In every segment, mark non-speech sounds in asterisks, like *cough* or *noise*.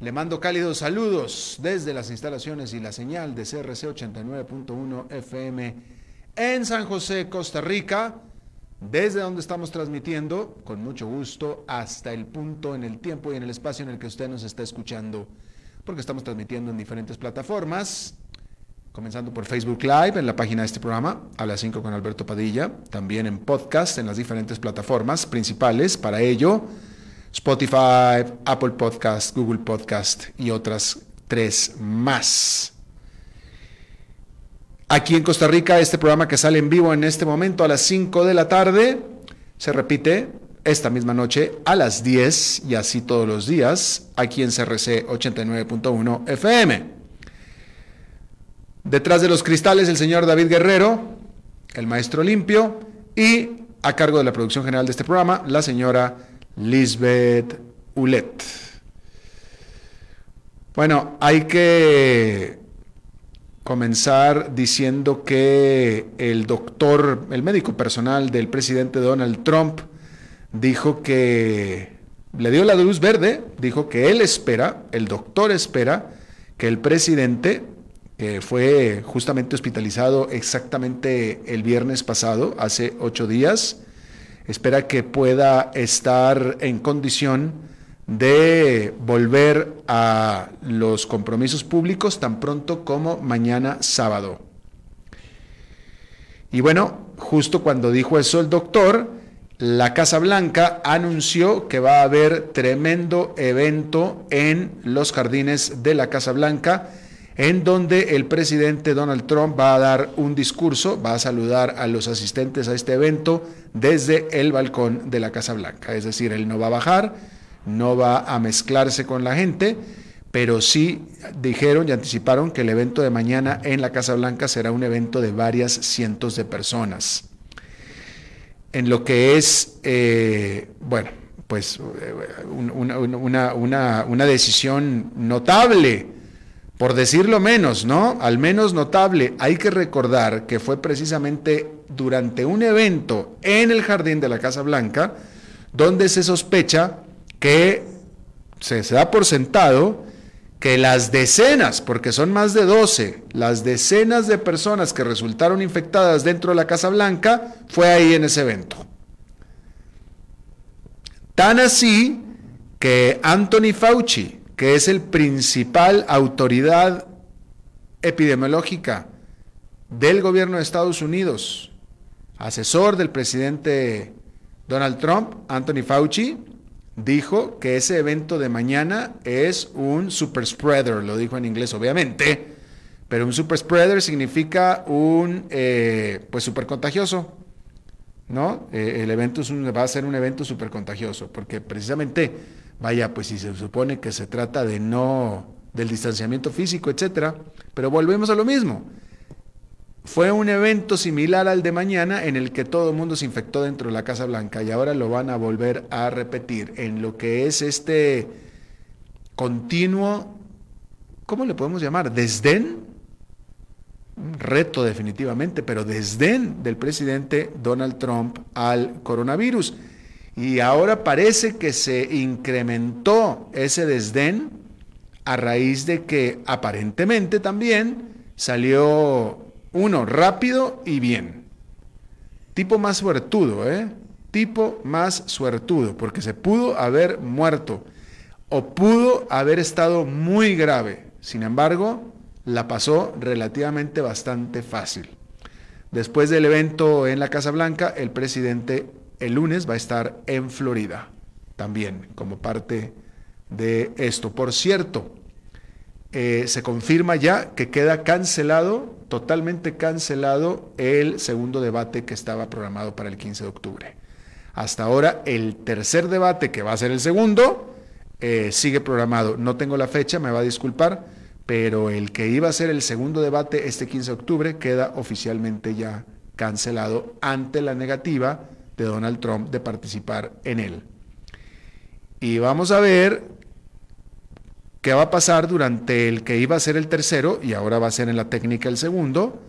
le mando cálidos saludos desde las instalaciones y la señal de CRC 89.1 FM en San José, Costa Rica, desde donde estamos transmitiendo con mucho gusto hasta el punto en el tiempo y en el espacio en el que usted nos está escuchando, porque estamos transmitiendo en diferentes plataformas, comenzando por Facebook Live en la página de este programa, a las 5 con Alberto Padilla, también en podcast en las diferentes plataformas principales. Para ello Spotify, Apple Podcast, Google Podcast y otras tres más. Aquí en Costa Rica, este programa que sale en vivo en este momento a las 5 de la tarde, se repite esta misma noche a las 10 y así todos los días aquí en CRC 89.1 FM. Detrás de los cristales el señor David Guerrero, el maestro limpio, y a cargo de la producción general de este programa, la señora Lisbeth Ulet. Bueno, hay que comenzar diciendo que el doctor, el médico personal del presidente Donald Trump, dijo que le dio la luz verde, dijo que él espera, el doctor espera, que el presidente, que fue justamente hospitalizado exactamente el viernes pasado, hace ocho días, espera que pueda estar en condición de volver a los compromisos públicos tan pronto como mañana sábado. Y bueno, justo cuando dijo eso el doctor, la Casa Blanca anunció que va a haber tremendo evento en los jardines de la Casa Blanca en donde el presidente Donald Trump va a dar un discurso, va a saludar a los asistentes a este evento desde el balcón de la Casa Blanca. Es decir, él no va a bajar, no va a mezclarse con la gente, pero sí dijeron y anticiparon que el evento de mañana en la Casa Blanca será un evento de varias cientos de personas. En lo que es, eh, bueno, pues eh, una, una decisión notable por decirlo menos, ¿no? Al menos notable, hay que recordar que fue precisamente durante un evento en el jardín de la Casa Blanca donde se sospecha que se, da por sentado que las decenas, porque son más de 12, las decenas de personas que resultaron infectadas dentro de la Casa Blanca fue ahí en ese evento. Tan así que Anthony Fauci, que es el principal autoridad epidemiológica del gobierno de Estados Unidos, asesor del presidente Donald Trump, Anthony Fauci, dijo que ese evento de mañana es un super spreader, lo dijo en inglés obviamente, pero un super spreader significa un eh, pues super contagioso, ¿no? Eh, el evento va a ser un evento super contagioso, porque precisamente Vaya, pues si se supone que se trata de no del distanciamiento físico, etcétera, pero volvemos a lo mismo. Fue un evento similar al de mañana en el que todo el mundo se infectó dentro de la Casa Blanca y ahora lo van a volver a repetir en lo que es este continuo, ¿cómo le podemos llamar? Desdén, reto definitivamente, pero desdén del presidente Donald Trump al coronavirus. Y ahora parece que se incrementó ese desdén a raíz de que aparentemente también salió uno rápido y bien. Tipo más suertudo, ¿eh? Tipo más suertudo, porque se pudo haber muerto o pudo haber estado muy grave. Sin embargo, la pasó relativamente bastante fácil. Después del evento en la Casa Blanca, el presidente el lunes va a estar en Florida. también como parte de esto. Por cierto, eh, se confirma ya que queda cancelado, totalmente cancelado, el segundo debate que estaba programado para el 15 de octubre. Hasta ahora, el tercer debate, que va a ser el segundo, eh, sigue programado. No tengo la fecha, me va a disculpar, pero el que iba a ser el segundo debate este 15 de octubre queda oficialmente ya cancelado ante la negativa de Donald Trump de participar en él. Y vamos a ver qué va a pasar durante el que iba a ser el tercero y ahora va a ser en la técnica el segundo,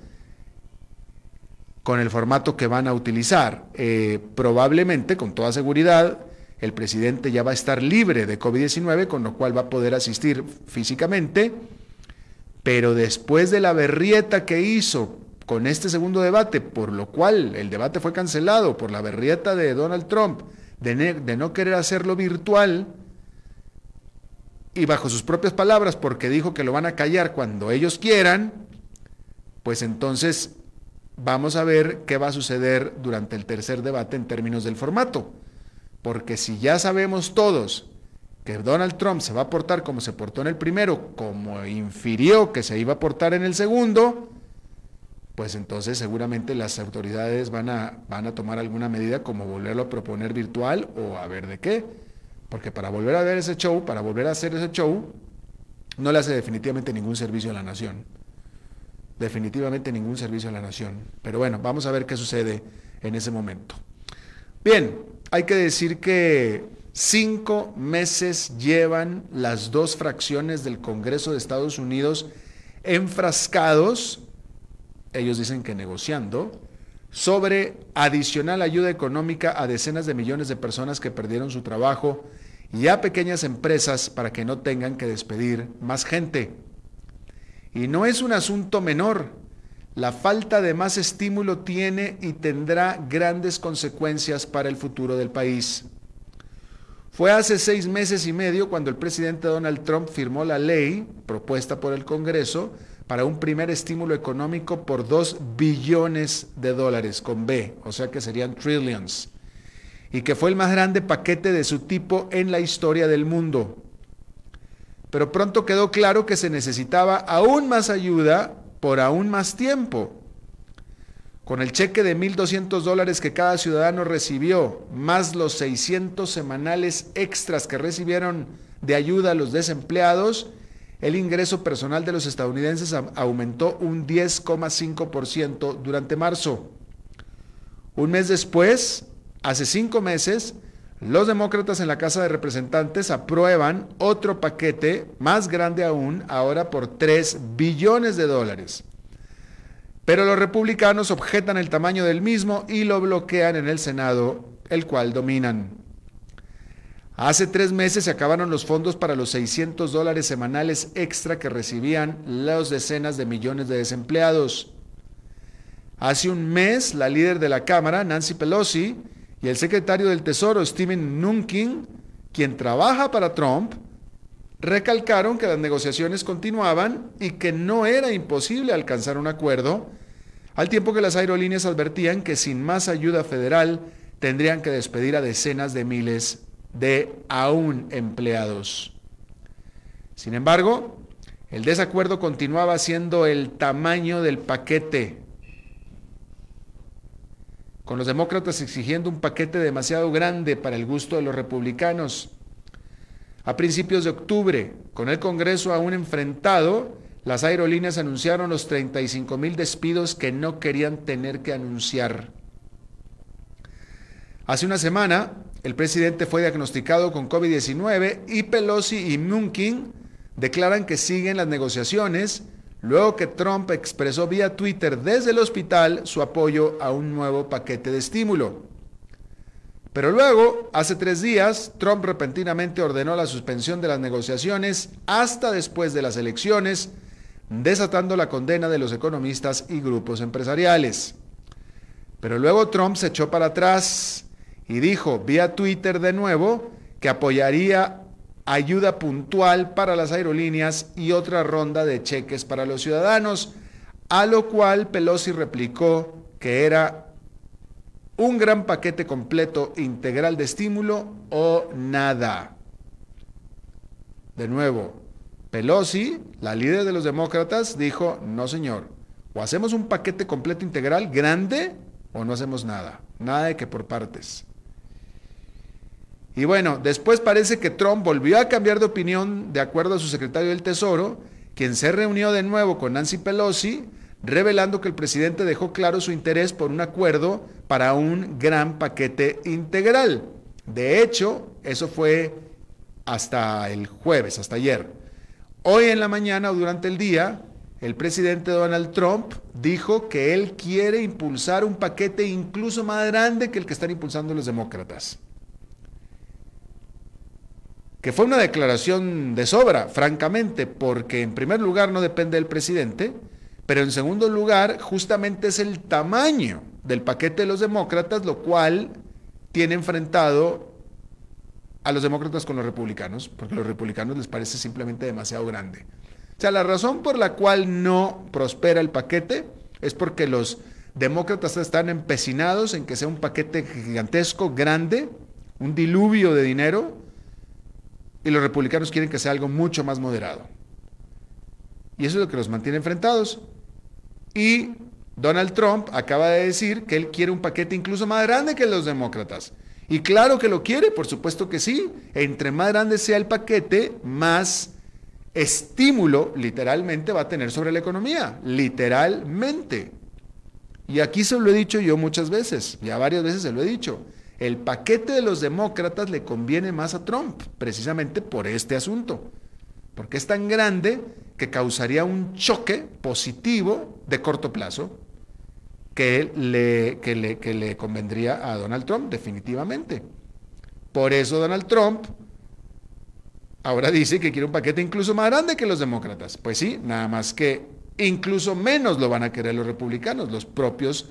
con el formato que van a utilizar. Eh, probablemente, con toda seguridad, el presidente ya va a estar libre de COVID-19, con lo cual va a poder asistir físicamente, pero después de la berrieta que hizo con este segundo debate, por lo cual el debate fue cancelado por la berrieta de Donald Trump, de, no querer hacerlo virtual, y bajo sus propias palabras, porque dijo que lo van a callar cuando ellos quieran, pues entonces vamos a ver qué va a suceder durante el tercer debate en términos del formato. Porque si ya sabemos todos que Donald Trump se va a portar como se portó en el primero, como infirió que se iba a portar en el segundo, pues entonces seguramente las autoridades van a, van a tomar alguna medida como volverlo a proponer virtual o a ver de qué. Porque para volver a ver ese show, para volver a hacer ese show, no le hace definitivamente ningún servicio a la nación. Definitivamente ningún servicio a la nación. Pero bueno, vamos a ver qué sucede en ese momento. Bien, hay que decir que cinco meses llevan las dos fracciones del Congreso de Estados Unidos enfrascados, ellos dicen que negociando, sobre adicional ayuda económica a decenas de millones de personas que perdieron su trabajo y a pequeñas empresas para que no tengan que despedir más gente. Y no es un asunto menor. La falta de más estímulo tiene y tendrá grandes consecuencias para el futuro del país. Fue hace seis meses y medio cuando el presidente Donald Trump firmó la ley propuesta por el Congreso para un primer estímulo económico por 2 billones de dólares con B, o sea que serían trillions, y que fue el más grande paquete de su tipo en la historia del mundo. Pero pronto quedó claro que se necesitaba aún más ayuda por aún más tiempo. Con el cheque de 1.200 dólares que cada ciudadano recibió, más los 600 semanales extras que recibieron de ayuda a los desempleados, el ingreso personal de los estadounidenses aumentó un 10,5% durante marzo. Un mes después, hace cinco meses, los demócratas en la Casa de Representantes aprueban otro paquete más grande aún, ahora por 3 billones de dólares. Pero los republicanos objetan el tamaño del mismo y lo bloquean en el Senado, el cual dominan. Hace tres meses se acabaron los fondos para los 600 dólares semanales extra que recibían las decenas de millones de desempleados. Hace un mes, la líder de la Cámara, Nancy Pelosi, y el secretario del Tesoro, Steven Mnuchin, quien trabaja para Trump, recalcaron que las negociaciones continuaban y que no era imposible alcanzar un acuerdo, al tiempo que las aerolíneas advertían que sin más ayuda federal tendrían que despedir a decenas de miles de aún empleados. Sin embargo, el desacuerdo continuaba siendo el tamaño del paquete, con los demócratas exigiendo un paquete demasiado grande para el gusto de los republicanos. A principios de octubre, con el Congreso aún enfrentado, las aerolíneas anunciaron los 35 mil despidos que no querían tener que anunciar. Hace una semana, el presidente fue diagnosticado con COVID-19 y Pelosi y Munkin declaran que siguen las negociaciones luego que Trump expresó vía Twitter desde el hospital su apoyo a un nuevo paquete de estímulo. Pero luego, hace tres días, Trump repentinamente ordenó la suspensión de las negociaciones hasta después de las elecciones, desatando la condena de los economistas y grupos empresariales. Pero luego Trump se echó para atrás y dijo vía Twitter de nuevo que apoyaría ayuda puntual para las aerolíneas y otra ronda de cheques para los ciudadanos, a lo cual Pelosi replicó que era un gran paquete completo integral de estímulo o nada. De nuevo, Pelosi, la líder de los demócratas, dijo, no señor, o hacemos un paquete completo integral grande o no hacemos nada, nada de que por partes. Y bueno, después parece que Trump volvió a cambiar de opinión de acuerdo a su secretario del Tesoro, quien se reunió de nuevo con Nancy Pelosi, revelando que el presidente dejó claro su interés por un acuerdo para un gran paquete integral. De hecho, eso fue hasta el jueves, hasta ayer. Hoy en la mañana o durante el día, el presidente Donald Trump dijo que él quiere impulsar un paquete incluso más grande que el que están impulsando los demócratas. Que fue una declaración de sobra, francamente, porque en primer lugar no depende del presidente, pero en segundo lugar justamente es el tamaño del paquete de los demócratas, lo cual tiene enfrentado a los demócratas con los republicanos, porque a los republicanos les parece simplemente demasiado grande. O sea, la razón por la cual no prospera el paquete es porque los demócratas están empecinados en que sea un paquete gigantesco, grande, un diluvio de dinero, y los republicanos quieren que sea algo mucho más moderado. Y eso es lo que los mantiene enfrentados. Y Donald Trump acaba de decir que él quiere un paquete incluso más grande que los demócratas. Y claro que lo quiere, por supuesto que sí. Entre más grande sea el paquete, más estímulo literalmente va a tener sobre la economía, literalmente. Y aquí se lo he dicho yo muchas veces, ya varias veces se lo he dicho. El paquete de los demócratas le conviene más a Trump, precisamente por este asunto, porque es tan grande que causaría un choque positivo de corto plazo que le, convendría a Donald Trump, definitivamente. Por eso Donald Trump Ahora dice que quiere un paquete incluso más grande que los demócratas. Pues sí, nada más que incluso menos lo van a querer los republicanos, los propios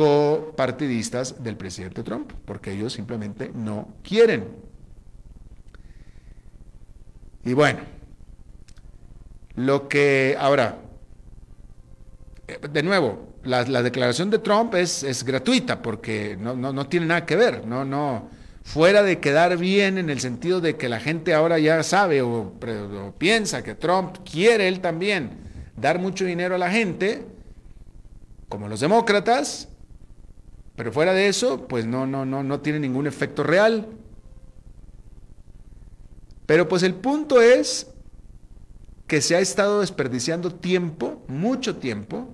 copartidistas del presidente Trump, porque ellos simplemente no quieren. Y bueno, lo que ahora, eh, de nuevo, la, declaración de Trump es, gratuita porque no, no, no, tiene nada que ver, no, no, fuera de quedar bien en el sentido de que la gente ahora ya sabe o, piensa que Trump quiere él también dar mucho dinero a la gente, como los demócratas, pero fuera de eso, pues no, no, no, no tiene ningún efecto real. Pero pues el punto es que se ha estado desperdiciando tiempo, mucho tiempo,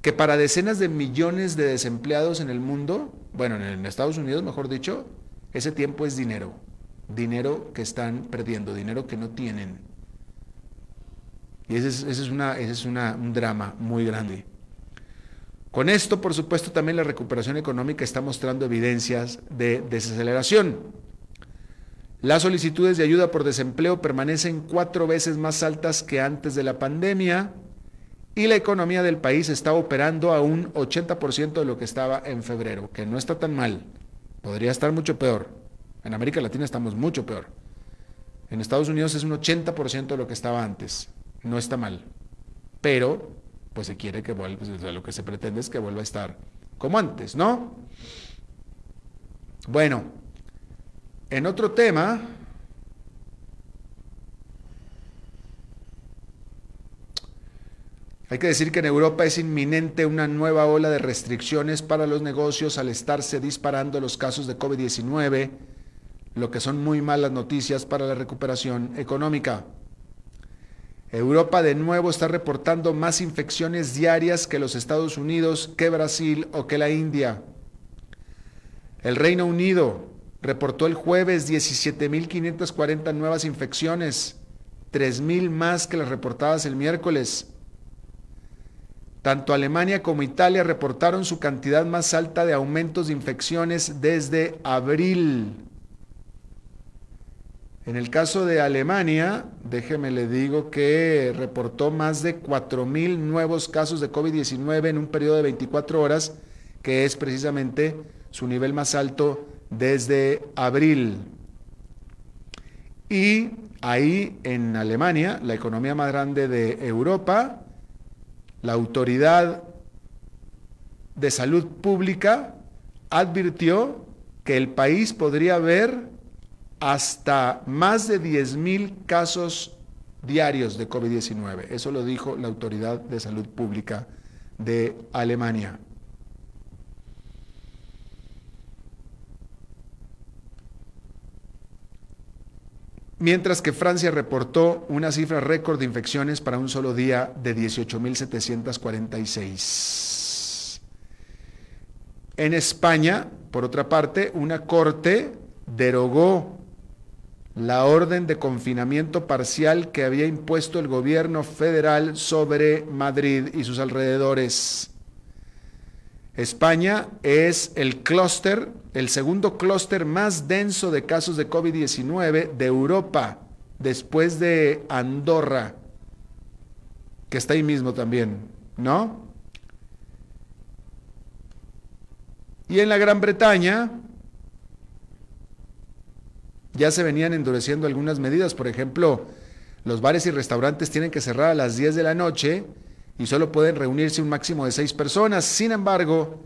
que para decenas de millones de desempleados en el mundo, bueno, en Estados Unidos mejor dicho, ese tiempo es dinero, dinero que están perdiendo, dinero que no tienen. Y ese es, una, ese es un drama muy grande. Con esto, por supuesto, también la recuperación económica está mostrando evidencias de desaceleración. Las solicitudes de ayuda por desempleo permanecen cuatro veces más altas que antes de la pandemia y la economía del país está operando a un 80% de lo que estaba en febrero, que no está tan mal, podría estar mucho peor. En América Latina estamos mucho peor. En Estados Unidos es un 80% de lo que estaba antes, no está mal, pero pues se quiere que vuelva, lo que se pretende es que vuelva a estar como antes, ¿no? Bueno, en otro tema, Hay que decir que en Europa es inminente una nueva ola de restricciones para los negocios al estarse disparando los casos de COVID-19, lo que son muy malas noticias para la recuperación económica. Europa de nuevo está reportando más infecciones diarias que los Estados Unidos, que Brasil o que la India. El Reino Unido reportó el jueves 17.540 nuevas infecciones, 3.000 más que las reportadas el miércoles. Tanto Alemania como Italia reportaron su cantidad más alta de aumentos de infecciones desde abril. En el caso de Alemania, déjeme le digo que reportó más de 4.000 nuevos casos de COVID-19 en un periodo de 24 horas, que es precisamente su nivel más alto desde abril. Y ahí en Alemania, la economía más grande de Europa, la autoridad de Salud Pública advirtió que el país podría haber hasta más de 10.000 casos diarios de COVID-19. Eso lo dijo la Autoridad de Salud Pública de Alemania. Mientras que Francia reportó una cifra récord de infecciones para un solo día de 18.746. En España, por otra parte, una corte derogó la orden de confinamiento parcial que había impuesto el gobierno federal sobre Madrid y sus alrededores. España es el clúster, el segundo clúster más denso de casos de COVID-19 de Europa, después de Andorra, que está ahí mismo también, ¿no? Y en la Gran Bretaña, ya se venían endureciendo algunas medidas. Por ejemplo, los bares y restaurantes tienen que cerrar a las 10 de la noche y solo pueden reunirse un máximo de seis personas. Sin embargo,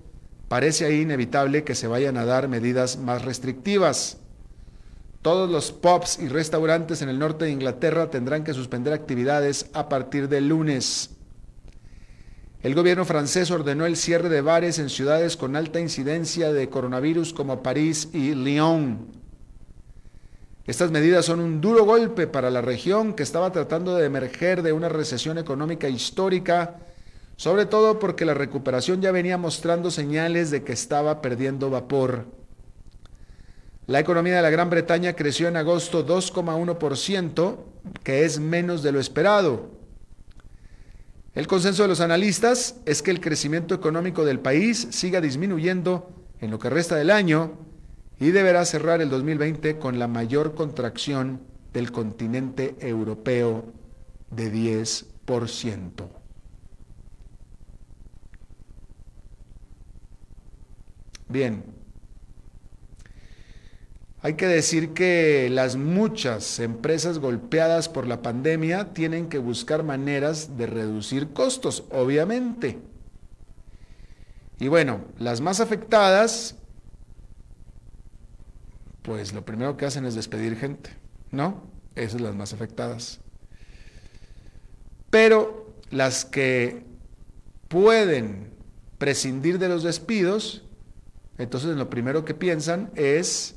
parece ahí inevitable que se vayan a dar medidas más restrictivas. Todos los pubs y restaurantes en el norte de Inglaterra tendrán que suspender actividades a partir del lunes. El gobierno francés ordenó el cierre de bares en ciudades con alta incidencia de coronavirus como París y Lyon. Estas medidas son un duro golpe para la región que estaba tratando de emerger de una recesión económica histórica, sobre todo porque la recuperación ya venía mostrando señales de que estaba perdiendo vapor. La economía de la Gran Bretaña creció en agosto 2,1%, que es menos de lo esperado. El consenso de los analistas es que el crecimiento económico del país siga disminuyendo en lo que resta del año y deberá cerrar el 2020 con la mayor contracción del continente europeo de 10%. Bien, hay que decir que las muchas empresas golpeadas por la pandemia tienen que buscar maneras de reducir costos, obviamente. Y bueno, las más afectadas pues lo primero que hacen es despedir gente, ¿no? Esas son las más afectadas. Pero las que pueden prescindir de los despidos, entonces lo primero que piensan es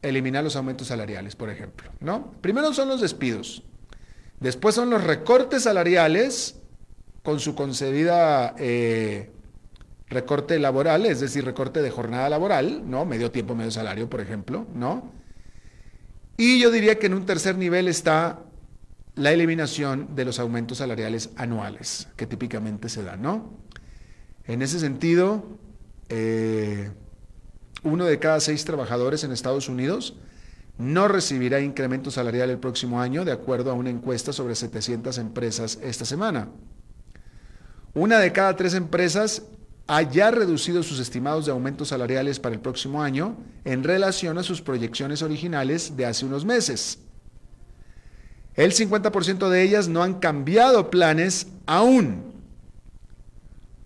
eliminar los aumentos salariales, por ejemplo, ¿no? Primero son los despidos, después son los recortes salariales con su concebida eh, recorte laboral, es decir, recorte de jornada laboral, ¿no? Medio tiempo, medio salario, por ejemplo, ¿no? Y yo diría que en un tercer nivel está la eliminación de los aumentos salariales anuales, que típicamente se dan, ¿no? En ese sentido, eh, uno de cada seis trabajadores en Estados Unidos no recibirá incremento salarial el próximo año, de acuerdo a una encuesta sobre 700 empresas esta semana. Una de cada tres empresas haya reducido sus estimados de aumentos salariales para el próximo año en relación a sus proyecciones originales de hace unos meses. El 50% de ellas no han cambiado planes aún.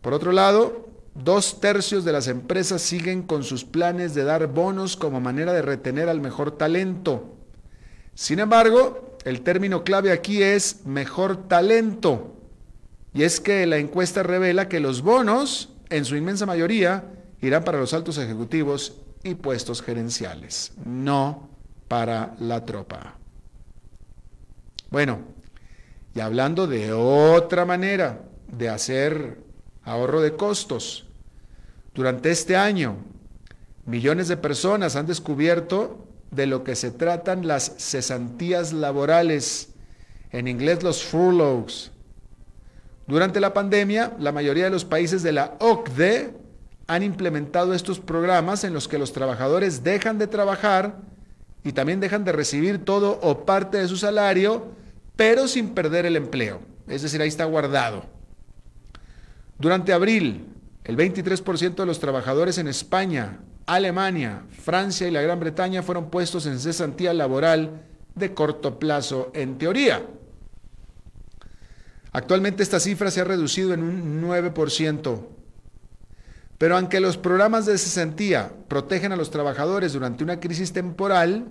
Por otro lado, dos tercios de las empresas siguen con sus planes de dar bonos como manera de retener al mejor talento. Sin embargo, el término clave aquí es mejor talento. Y es que la encuesta revela que los bonos en su inmensa mayoría, irán para los altos ejecutivos y puestos gerenciales, no para la tropa. Bueno, y hablando de otra manera de hacer ahorro de costos, durante este año millones de personas han descubierto de lo que se tratan las cesantías laborales, en inglés los furloughs, durante la pandemia, la mayoría de los países de la OCDE han implementado estos programas en los que los trabajadores dejan de trabajar y también dejan de recibir todo o parte de su salario, pero sin perder el empleo. Es decir, ahí está guardado. Durante abril, el 23% de los trabajadores en España, Alemania, Francia y la Gran Bretaña fueron puestos en cesantía laboral de corto plazo en teoría. Actualmente esta cifra se ha reducido en un 9%. Pero aunque los programas de cesantía protegen a los trabajadores durante una crisis temporal,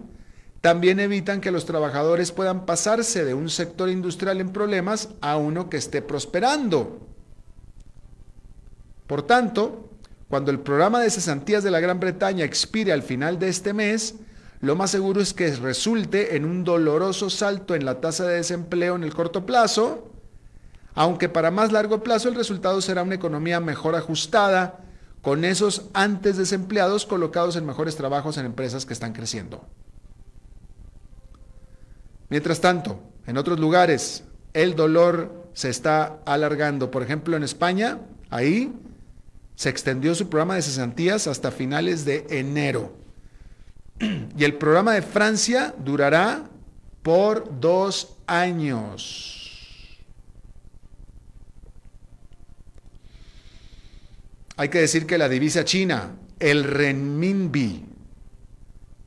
también evitan que los trabajadores puedan pasarse de un sector industrial en problemas a uno que esté prosperando. Por tanto, cuando el programa de cesantías de la Gran Bretaña expire al final de este mes, lo más seguro es que resulte en un doloroso salto en la tasa de desempleo en el corto plazo, aunque para más largo plazo el resultado será una economía mejor ajustada, con esos antes desempleados colocados en mejores trabajos en empresas que están creciendo. Mientras tanto, en otros lugares el dolor se está alargando. Por ejemplo, en España, ahí se extendió su programa de cesantías hasta finales de enero. Y el programa de Francia durará por dos años. Hay que decir que la divisa china, el renminbi,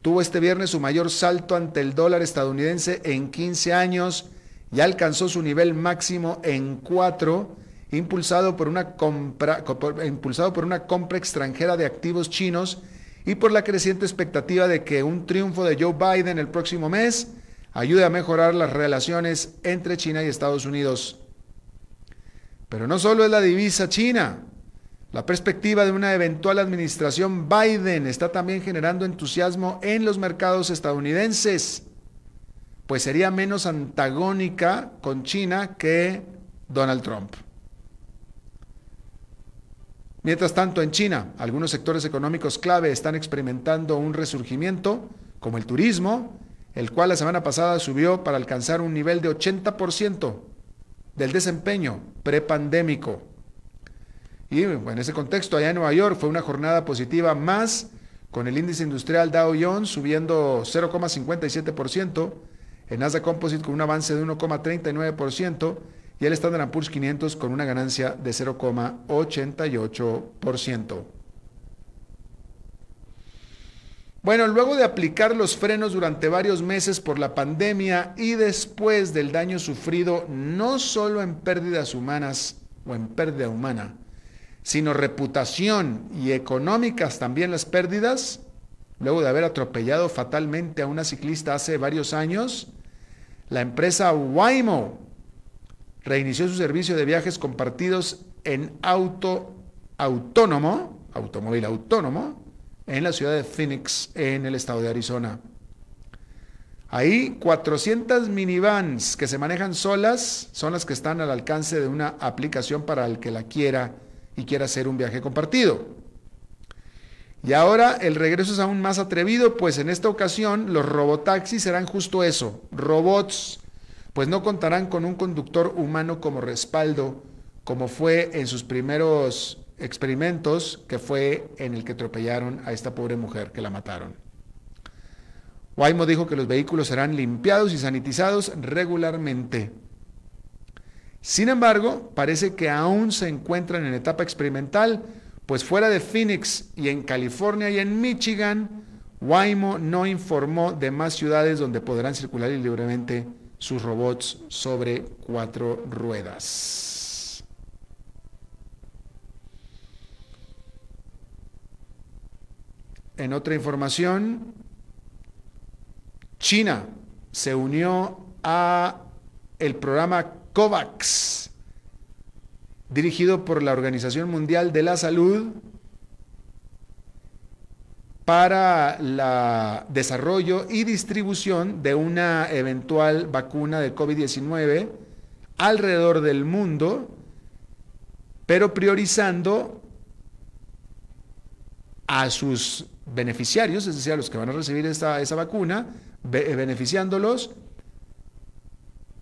tuvo este viernes su mayor salto ante el dólar estadounidense en 15 años y alcanzó su nivel máximo en 4 impulsado por una compra, impulsado por una compra extranjera de activos chinos y por la creciente expectativa de que un triunfo de Joe Biden el próximo mes ayude a mejorar las relaciones entre China y Estados Unidos. Pero no solo es la divisa china. La perspectiva de una eventual administración Biden está también generando entusiasmo en los mercados estadounidenses, pues sería menos antagónica con China que Donald Trump. Mientras tanto, en China, algunos sectores económicos clave están experimentando un resurgimiento, como el turismo, el cual la semana pasada subió para alcanzar un nivel de 80% del desempeño prepandémico. Y en ese contexto, allá en Nueva York fue una jornada positiva más, con el índice industrial Dow Jones subiendo 0,57%, el Nasdaq Composite con un avance de 1,39%, y el Standard Poor's 500 con una ganancia de 0,88%. Bueno, luego de aplicar los frenos durante varios meses por la pandemia y después del daño sufrido no solo en pérdidas humanas o en pérdida humana, sino reputación y económicas también las pérdidas, luego de haber atropellado fatalmente a una ciclista hace varios años, la empresa Waymo reinició su servicio de viajes compartidos en auto autónomo, automóvil autónomo, en la ciudad de Phoenix, en el estado de Arizona. Ahí 400 minivans que se manejan solas son las que están al alcance de una aplicación para el que la quiera y quiera hacer un viaje compartido. Y ahora el regreso es aún más atrevido, pues en esta ocasión los robotaxis serán justo eso, robots pues no contarán con un conductor humano como respaldo, como fue en sus primeros experimentos, que fue en el que atropellaron a esta pobre mujer que la mataron. Waymo dijo que los vehículos serán limpiados y sanitizados regularmente. Sin embargo, parece que aún se encuentran en etapa experimental, pues fuera de Phoenix y en California y en Michigan, Waymo no informó de más ciudades donde podrán circular libremente sus robots sobre cuatro ruedas. En otra información, China se unió a el programa COVAX, dirigido por la Organización Mundial de la Salud, para el desarrollo y distribución de una eventual vacuna de COVID-19 alrededor del mundo, pero priorizando a sus beneficiarios, es decir, a los que van a recibir esa vacuna, beneficiándolos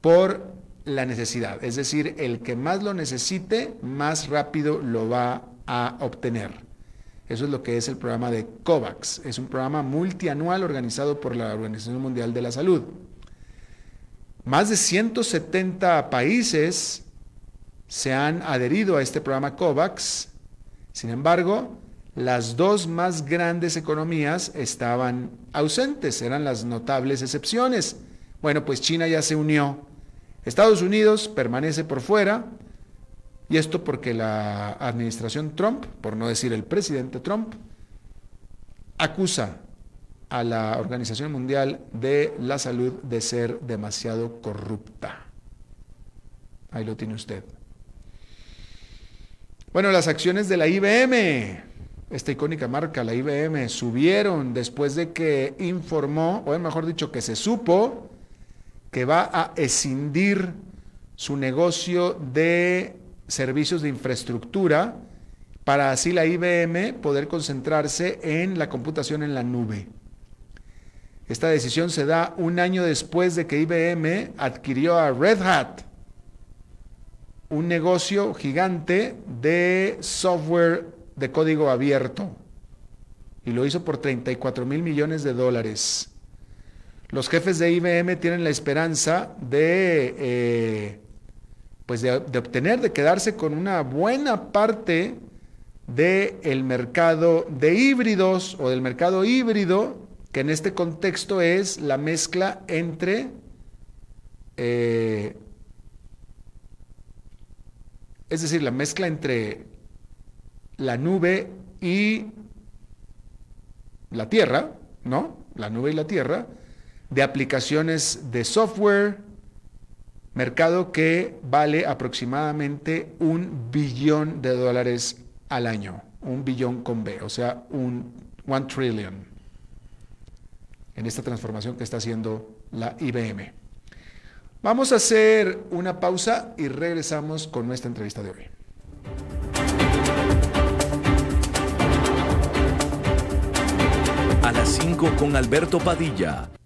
por la necesidad. Es decir, el que más lo necesite, más rápido lo va a obtener. Eso es lo que es el programa de COVAX. Es un programa multianual organizado por la Organización Mundial de la Salud. Más de 170 países se han adherido a este programa COVAX. Sin embargo, las dos más grandes economías estaban ausentes, eran las notables excepciones. Bueno, pues China ya se unió Estados Unidos permanece por fuera, y esto porque la administración Trump, por no decir el presidente Trump, acusa a la Organización Mundial de la Salud de ser demasiado corrupta. Ahí lo tiene usted. Bueno, las acciones de la IBM, esta icónica marca, la IBM, subieron después de que informó, o mejor dicho, que se supo que va a escindir su negocio de servicios de infraestructura para así la IBM poder concentrarse en la computación en la nube. Esta decisión se da un año después de que IBM adquirió a Red Hat, un negocio gigante de software de código abierto, y lo hizo por 34 mil millones de dólares. Los jefes de IBM tienen la esperanza de, eh, pues de, obtener, de quedarse con una buena parte del mercado de híbridos o del mercado híbrido, que en este contexto es la mezcla entre eh, es decir, la mezcla entre la nube y la Tierra, ¿no? La nube y la Tierra, de aplicaciones de software, mercado que vale aproximadamente un billón de dólares al año, un billón con B, o sea, un one trillion en esta transformación que está haciendo la IBM. Vamos a hacer una pausa y regresamos con nuestra entrevista de hoy. A las 5 con Alberto Padilla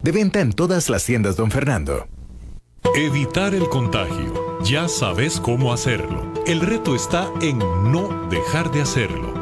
De venta en todas las tiendas, don Fernando. Evitar el contagio. Ya sabes cómo hacerlo. El reto está en no dejar de hacerlo.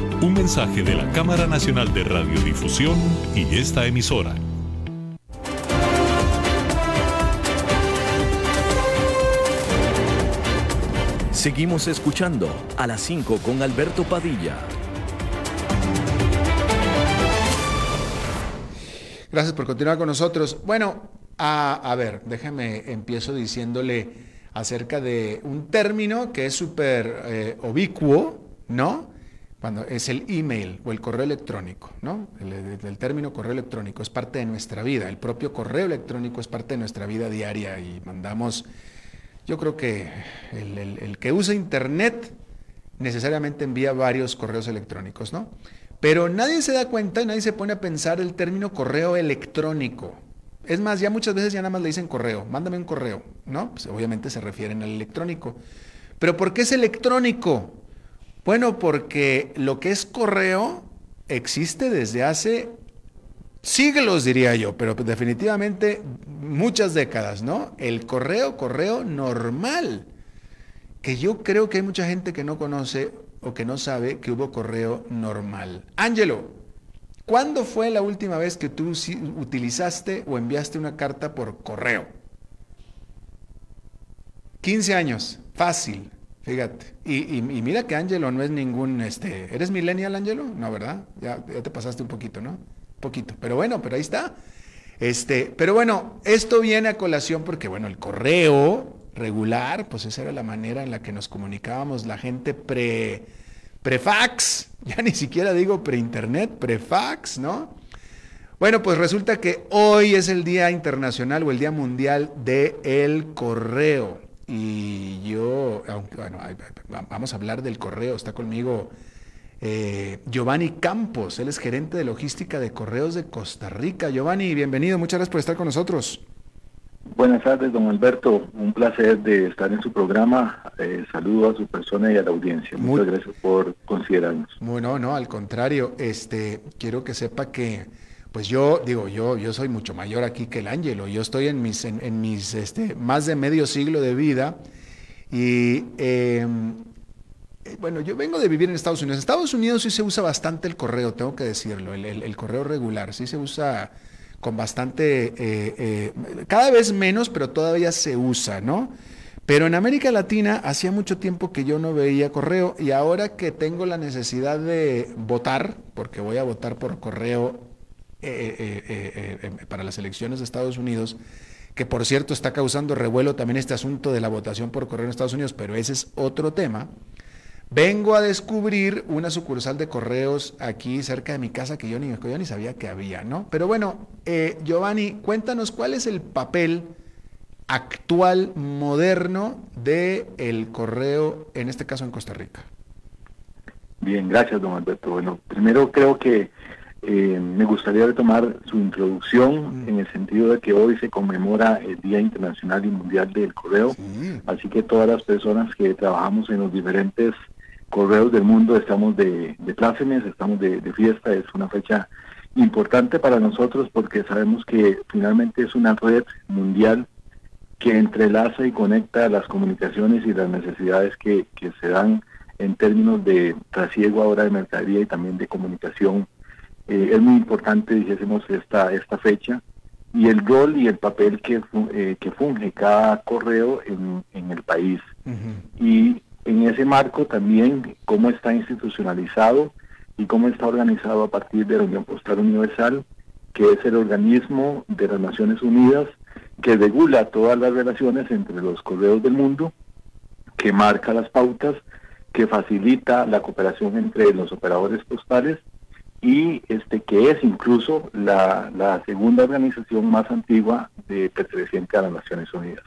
Un mensaje de la Cámara Nacional de Radiodifusión y esta emisora. Seguimos escuchando a las 5 con Alberto Padilla. Gracias por continuar con nosotros. Bueno, a, ver, déjeme, empiezo diciéndole acerca de un término que es súper eh, obicuo, ¿no? Cuando es el email o el correo electrónico, ¿no? El, término correo electrónico es parte de nuestra vida. El propio correo electrónico es parte de nuestra vida diaria y mandamos yo creo que el, que usa Internet necesariamente envía varios correos electrónicos, ¿no? Pero nadie se da cuenta y nadie se pone a pensar el término correo electrónico. Es más, ya muchas veces ya nada más le dicen correo, mándame un correo, ¿no? Pues obviamente se refieren al electrónico. Pero ¿por qué es electrónico? Bueno, porque lo que es correo existe desde hace siglos, diría yo, pero definitivamente muchas décadas, ¿no? El correo, correo normal, que yo creo que hay mucha gente que no conoce o que no sabe que hubo correo normal. Ángelo, ¿cuándo fue la última vez que tú utilizaste o enviaste una carta por correo? 15 años, fácil, fíjate. Y, mira que Ángelo no es ningún, este, ¿eres millennial, Ángelo? No, ¿verdad? Ya, te pasaste un poquito, ¿no? poquito. Pero bueno, pero ahí está. Este, pero bueno, esto viene a colación porque, bueno, el correo regular, pues esa era la manera en la que nos comunicábamos la gente pre, prefax, *laughs* ya ni siquiera digo pre-internet, prefax, ¿no? Bueno, pues resulta que hoy es el Día Internacional o el Día Mundial del el Correo. Y yo, bueno, vamos a hablar del correo, está conmigo eh, Giovanni Campos, él es gerente de logística de Correos de Costa Rica. Giovanni, bienvenido, muchas gracias por estar con nosotros. Buenas tardes, don Alberto. Un placer de estar en su programa. Eh, saludo a su persona y a la audiencia. Muchas gracias por considerarnos. Bueno, no, al contrario. Este, quiero que sepa que, pues yo digo, yo, yo soy mucho mayor aquí que el Ángelo. Yo estoy en mis, en, mis, este, más de medio siglo de vida y em, eh, bueno, yo vengo de vivir en Estados Unidos. En Estados Unidos sí se usa bastante el correo, tengo que decirlo, el, correo regular, sí se usa con bastante, eh, eh, cada vez menos, pero todavía se usa, ¿no? Pero en América Latina hacía mucho tiempo que yo no veía correo y ahora que tengo la necesidad de votar, porque voy a votar por correo para las elecciones de Estados Unidos, que por cierto está causando revuelo también este asunto de la votación por correo en Estados Unidos, pero ese es otro tema. Vengo a descubrir una sucursal de correos aquí cerca de mi casa que yo ni, yo ni sabía que había, ¿no? Pero bueno, eh, Giovanni, cuéntanos cuál es el papel actual, moderno, de el correo, en este caso en Costa Rica. Bien, gracias, don Alberto. Bueno, primero creo que eh, me gustaría retomar su introducción mm. en el sentido de que hoy se conmemora el Día Internacional y Mundial del Correo, así que todas las personas que trabajamos en los diferentes correos del mundo, estamos de, de plácemes, estamos de, fiesta, es una fecha importante para nosotros porque sabemos que finalmente es una red mundial que entrelaza y conecta las comunicaciones y las necesidades que, que se dan en términos de trasiego ahora de mercadería y también de comunicación. Eh, es muy importante, dijésemos, esta, esta fecha y el rol y el papel que, eh, que funge cada correo en, en el país. Y en ese marco también cómo está institucionalizado y cómo está organizado a partir de la Unión Postal Universal, que es el organismo de las Naciones Unidas que regula todas las relaciones entre los correos del mundo, que marca las pautas, que facilita la cooperación entre los operadores postales y este que es incluso la, la segunda organización más antigua de perteneciente a las Naciones Unidas.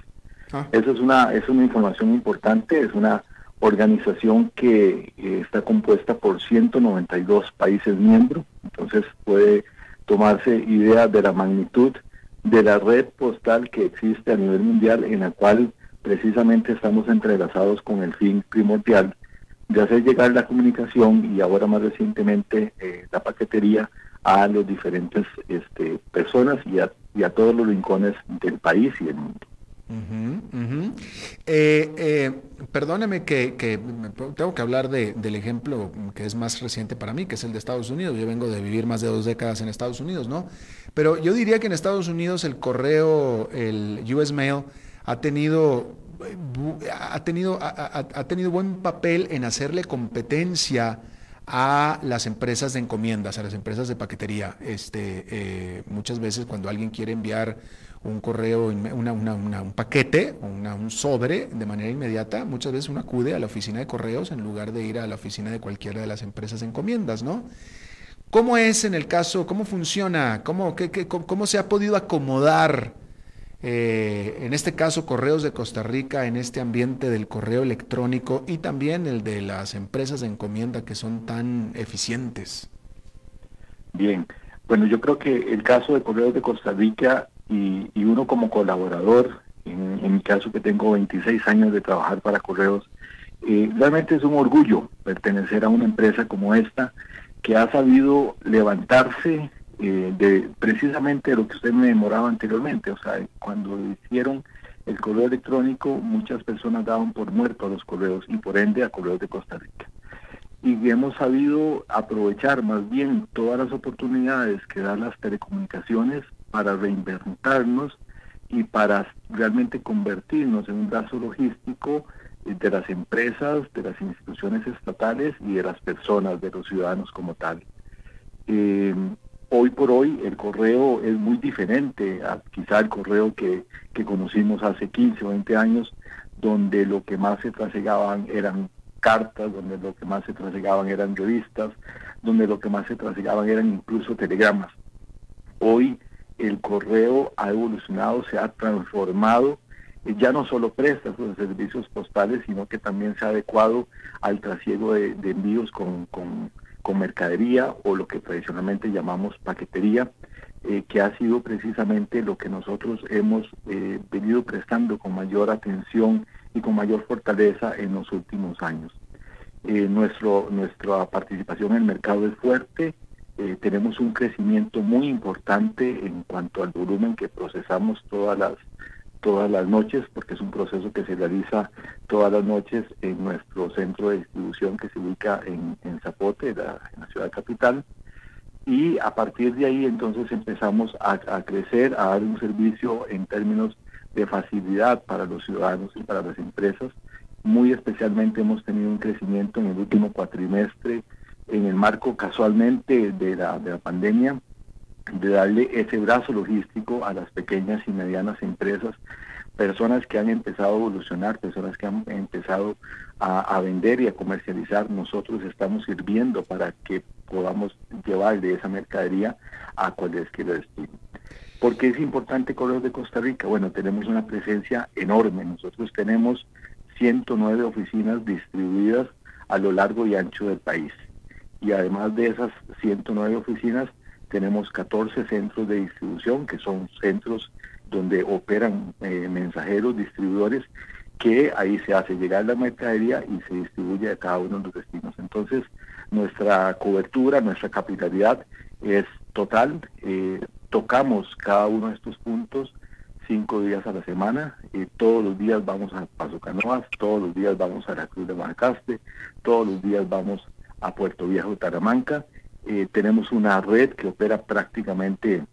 Ah. Esa es una es una información importante, es una organización que eh, está compuesta por 192 países miembros, entonces puede tomarse idea de la magnitud de la red postal que existe a nivel mundial en la cual precisamente estamos entrelazados con el fin primordial de hacer llegar la comunicación y ahora más recientemente eh, la paquetería a los diferentes este, personas y a, y a todos los rincones del país y del mundo. Eh, perdóneme que, tengo que hablar del ejemplo que es más reciente para mí, que es el de Estados Unidos. Yo vengo de vivir más de dos décadas en Estados Unidos, ¿no? Pero yo diría que en Estados Unidos el correo, el US Mail, ha tenido, ha tenido, ha, tenido buen papel en hacerle competencia a las empresas de encomiendas, a las empresas de paquetería. Este, eh, muchas veces cuando alguien quiere enviar un correo, un paquete, un sobre de manera inmediata, muchas veces uno acude a la oficina de correos en lugar de ir a la oficina de cualquiera de las empresas de encomiendas, ¿no? ¿Cómo es en el caso, cómo funciona, cómo, qué, cómo, se ha podido acomodar, eh, en este caso, Correos de Costa Rica, en este ambiente del correo electrónico y también el de las empresas de encomienda que son tan eficientes? Bien, bueno, yo creo que el caso de Correos de Costa Rica y, uno como colaborador, en, mi caso que tengo 26 años de trabajar para Correos, eh, realmente es un orgullo pertenecer a una empresa como esta que ha sabido levantarse eh, de precisamente lo que usted me demoraba anteriormente, o sea, cuando hicieron el correo electrónico, muchas personas daban por muerto a los correos y por ende a correos de Costa Rica. y hemos sabido aprovechar más bien todas las oportunidades que dan las telecomunicaciones para reinventarnos y para realmente convertirnos en un brazo logístico de las empresas, de las instituciones estatales y de las personas, de los ciudadanos como tal. Eh, hoy por hoy el correo es muy diferente a quizá el correo que, que conocimos hace 15 o 20 años, donde lo que más se trasegaban eran cartas, donde lo que más se trasegaban eran revistas, donde lo que más se trasegaban eran incluso telegramas. Hoy el correo ha evolucionado, se ha transformado ya no solo presta sus servicios postales, sino que también se ha adecuado al trasiego de, envíos con, con, mercadería o lo que tradicionalmente llamamos paquetería, eh, que ha sido precisamente lo que nosotros hemos eh, venido prestando con mayor atención y con mayor fortaleza en los últimos años. Eh, nuestra participación en el mercado es fuerte, tenemos un crecimiento muy importante en cuanto al volumen que procesamos todas las todas las noches, porque es un proceso que se realiza todas las noches en nuestro centro de distribución que se ubica en, Zapote, en la ciudad capital. Y a partir de ahí entonces empezamos a, crecer, a dar un servicio en términos de facilidad para los ciudadanos y para las empresas. Muy especialmente hemos tenido un crecimiento en el último cuatrimestre en el marco casualmente de la, de la pandemia de darle ese brazo logístico a las pequeñas y medianas empresas, personas que han empezado a evolucionar, personas que han empezado a, vender y a comercializar. Nosotros estamos sirviendo para que podamos llevar de esa mercadería a cualquier destino. ¿Por qué es importante Correos de Costa Rica? Bueno, tenemos una presencia enorme. Nosotros tenemos 109 oficinas distribuidas a lo largo y ancho del país. Y además de esas 109 oficinas, tenemos 14 centros de distribución, que son centros donde operan eh, mensajeros, distribuidores, que ahí se hace llegar la mercadería y se distribuye a cada uno de los destinos. Entonces, nuestra cobertura, nuestra capitalidad es total. Eh, tocamos cada uno de estos puntos cinco días a la semana. Eh, todos los días vamos a Paso Canoas, todos los días vamos a la Cruz de Guanacaste, todos los días vamos a Puerto Viejo, Taramanca eh, tenemos una red que opera prácticamente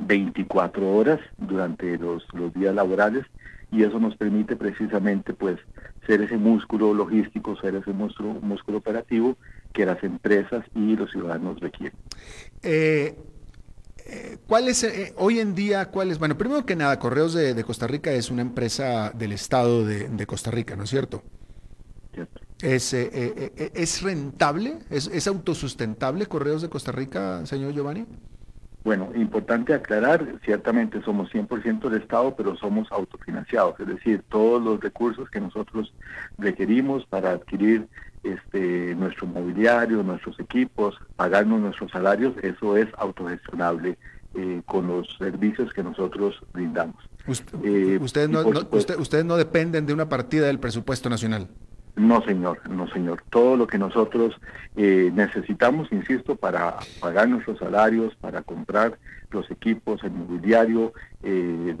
24 horas durante los, los días laborales y eso nos permite precisamente pues ser ese músculo logístico, ser ese músculo, músculo operativo que las empresas y los ciudadanos requieren. Eh, eh ¿Cuál es, hoy en día, cuál es? Bueno, primero que nada, Correos de, Costa Rica es una empresa del Estado de, de Costa Rica, ¿no es cierto? Cierto. ¿Es, eh, eh, eh, ¿Es, rentable? ¿Es, autosustentable Correos de Costa Rica, señor Giovanni? Bueno, importante aclarar, ciertamente somos 100% del Estado, pero somos autofinanciados, es decir, todos los recursos que nosotros requerimos para adquirir este, nuestro mobiliario, nuestros equipos, pagarnos nuestros salarios, eso es autogestionable con los servicios que nosotros brindamos. ustedes, no, ustedes no dependen de una partida del presupuesto nacional. No, señor, no, señor. Todo lo que nosotros eh, necesitamos, insisto, para pagar nuestros salarios, para comprar los equipos, el mobiliario, eh,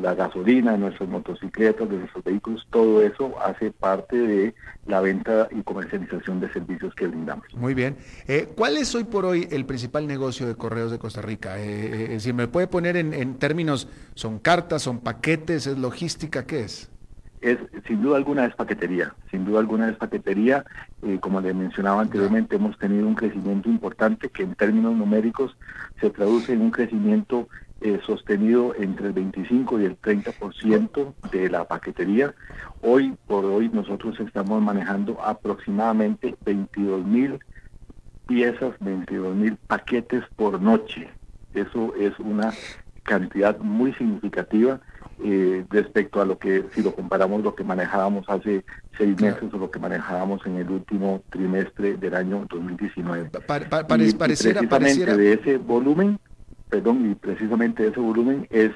la gasolina nuestras motocicletas, de nuestros vehículos, todo eso hace parte de la venta y comercialización de servicios que brindamos. Muy bien. Eh, ¿Cuál es hoy por hoy el principal negocio de Correos de Costa Rica? si me puede poner en, en términos, ¿son cartas, son paquetes, es logística, qué es? Es sin duda alguna es paquetería, sin duda alguna es paquetería, eh, como le mencionaba anteriormente, hemos tenido un crecimiento importante que en términos numéricos se traduce en un crecimiento eh, sostenido entre el 25 y el 30% de la paquetería. Hoy por hoy nosotros estamos manejando aproximadamente 22 mil piezas, 22 mil paquetes por noche. Eso es una cantidad muy significativa eh, respecto a lo que, si lo comparamos lo que manejábamos hace seis meses o lo que manejábamos en el último trimestre del año 2019. y, precisamente de ese volumen, perdón, y precisamente ese volumen es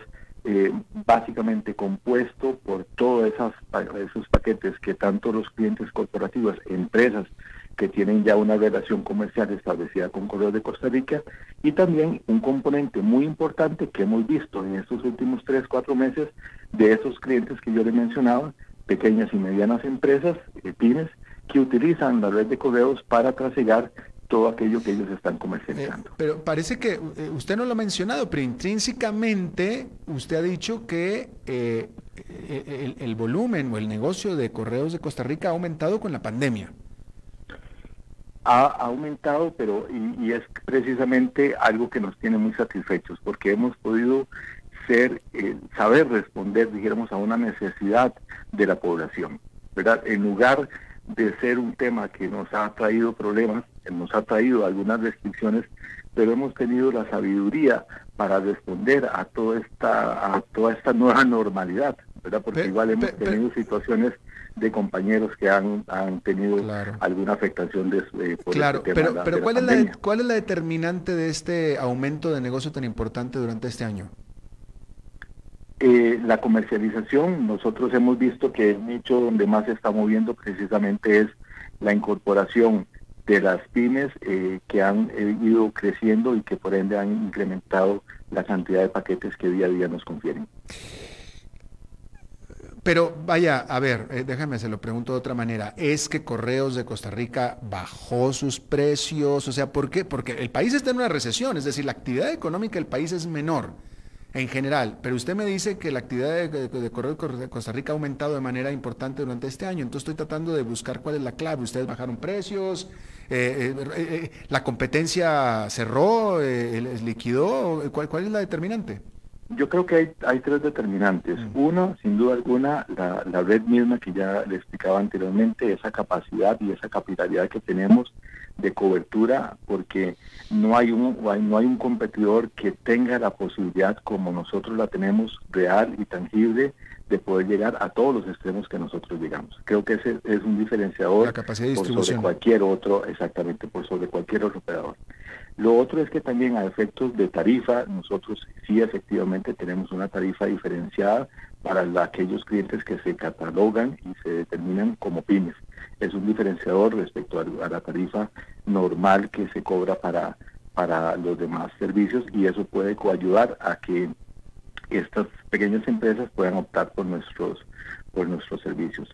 eh, básicamente compuesto por todos esos paquetes que tanto los clientes corporativos, empresas, que tienen ya una relación comercial establecida con Correos de Costa Rica y también un componente muy importante que hemos visto en estos últimos tres, cuatro meses de esos clientes que yo le mencionaba, pequeñas y medianas empresas, eh, pymes, que utilizan la red de correos para trasegar todo aquello que ellos están comercializando. Eh, pero parece que eh, usted no lo ha mencionado, pero intrínsecamente usted ha dicho que eh, el, volumen o el negocio de correos de Costa Rica ha aumentado con la pandemia. Ha, aumentado, pero y, es precisamente algo que nos tiene muy satisfechos, porque hemos podido ser, saber responder, dijéramos, a una necesidad de la población, ¿verdad? En lugar de ser un tema que nos ha traído problemas, nos ha traído algunas restricciones, pero hemos tenido la sabiduría para responder a toda esta a toda esta nueva *laughs* normalidad, ¿verdad? Porque igual hemos tenido situaciones de compañeros que han, han tenido alguna afectación de, eh, por claro, este pero, pero ¿cuál, es la, ¿cuál es la determinante de este aumento de negocio tan importante durante este año? Eh, la comercialización, nosotros hemos visto que el nicho donde más se está moviendo precisamente es la incorporación de las pymes eh, que han eh, ido creciendo y que por ende han incrementado la cantidad de paquetes que día a día nos confieren. Pero vaya, a ver, déjame se lo pregunto de otra manera. ¿Es que Correos de Costa Rica bajó sus precios? O sea, ¿por qué? Porque el país está en una recesión, es decir, la actividad económica del país es menor en general, pero usted me dice que la actividad de, de, Correo de Costa Rica ha aumentado de manera importante durante este año, entonces estoy tratando de buscar cuál es la clave. ¿Ustedes bajaron precios? Eh, eh, eh, ¿La competencia cerró? liquidó? ¿Cuál, ¿Cuál, es la determinante? Yo creo que hay, hay tres determinantes. Mm. Uno, sin duda alguna, la, la red misma que ya le explicaba anteriormente, esa capacidad y esa capitalidad que tenemos de cobertura porque no hay un no hay un competidor que tenga la posibilidad como nosotros la tenemos real y tangible de poder llegar a todos los extremos que nosotros llegamos. Creo que ese es un diferenciador por sobre cualquier otro, exactamente por sobre cualquier otro operador. Lo otro es que también a efectos de tarifa, nosotros sí efectivamente tenemos una tarifa diferenciada para aquellos clientes que se catalogan y se determinan como pymes es un diferenciador respecto a, la tarifa normal que se cobra para, para los demás servicios y eso puede coayudar a que estas pequeñas empresas puedan optar por nuestros, por nuestros servicios.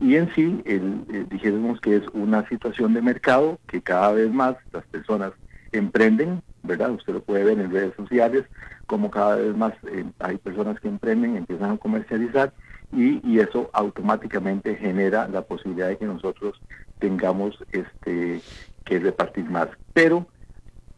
Y en sí, el, eh, dijéramos que es una situación de mercado que cada vez más las personas emprenden, ¿verdad? Usted lo puede ver en redes sociales, como cada vez más eh, hay personas que emprenden, empiezan a comercializar y, eso automáticamente genera la posibilidad de que nosotros tengamos este que repartir más. Pero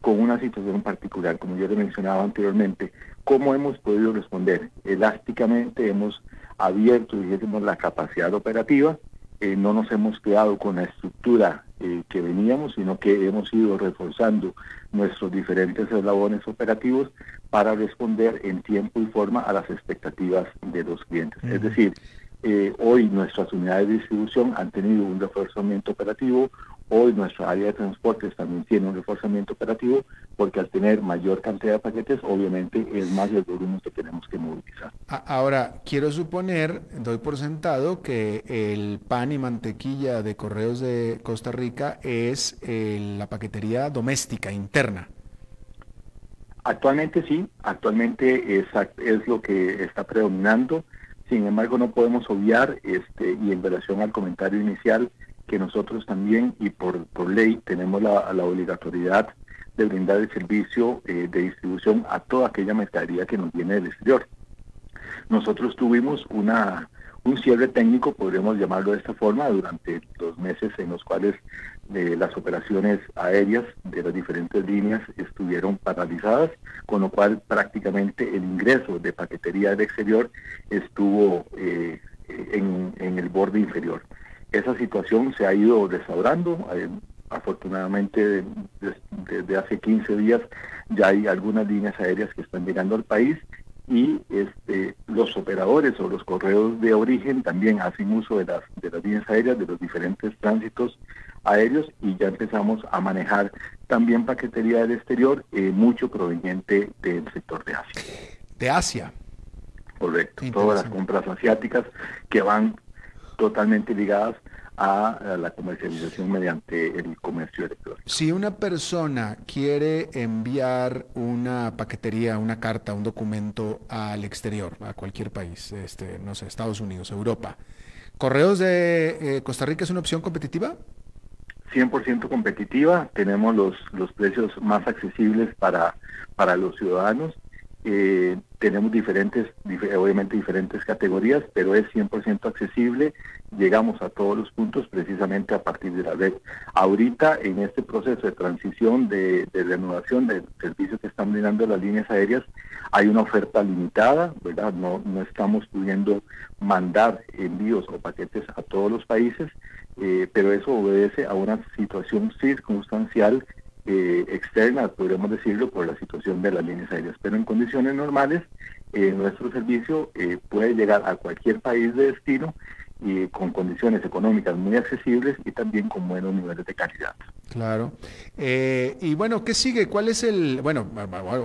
con una situación particular, como yo le mencionaba anteriormente, ¿cómo hemos podido responder? Elásticamente hemos abierto, digamos, la capacidad operativa, eh, no nos hemos quedado con la estructura eh, que veníamos, sino que hemos ido reforzando nuestros diferentes eslabones operativos para responder en tiempo y forma a las expectativas de los clientes. Es decir, eh, hoy nuestras unidades de distribución han tenido un reforzamiento operativo, hoy nuestra área de transportes también tiene un reforzamiento operativo, porque al tener mayor cantidad de paquetes, obviamente es más el volumen que tenemos que movilizar. Ahora, quiero suponer, doy por sentado, que el pan y mantequilla de Correos de Costa Rica es eh, la paquetería doméstica, interna. Actualmente sí, actualmente es, es lo que está predominando. Sin embargo, no podemos obviar, este, y en relación al comentario inicial, que nosotros también, y por, por ley, tenemos la, obligatoriedad de brindar el servicio eh, de distribución a toda aquella mercadería que nos viene del exterior. Nosotros tuvimos una, un cierre técnico, podríamos llamarlo de esta forma, durante los meses en los cuales eh, las operaciones aéreas de las diferentes líneas estuvieron paralizadas, con lo cual prácticamente el ingreso de paquetería del exterior estuvo eh, en, el borde inferior. Esa situación se ha ido restaurando. Eh, afortunadamente, desde hace 15 días ya hay algunas líneas aéreas que están llegando al país y este, los operadores o los correos de origen también hacen uso de las, de las líneas aéreas, de los diferentes tránsitos aéreos y ya empezamos a manejar también paquetería del exterior, eh, mucho proveniente del sector de Asia. De Asia. Correcto, todas las compras asiáticas que van totalmente ligadas a la comercialización mediante el comercio electrónico. Si una persona quiere enviar una paquetería, una carta, un documento al exterior, a cualquier país, este, no sé, Estados Unidos, Europa, ¿Correos de eh, Costa Rica es una opción competitiva? 100% competitiva, tenemos los, los precios más accesibles para, para los ciudadanos. Eh, tenemos diferentes, obviamente diferentes categorías, pero es 100% accesible. Llegamos a todos los puntos precisamente a partir de la red. Ahorita, en este proceso de transición, de, renovación del servicio que están brindando las líneas aéreas, hay una oferta limitada, ¿verdad? No, no estamos pudiendo mandar envíos o paquetes a todos los países, eh, pero eso obedece a una situación circunstancial eh, externa, podríamos decirlo, por la situación de las líneas aéreas. Pero en condiciones normales, eh, nuestro servicio puede llegar a cualquier país de destino y con condiciones económicas muy accesibles y también con buenos niveles de calidad. Claro. y bueno, ¿qué sigue? ¿Cuál es el...? Bueno,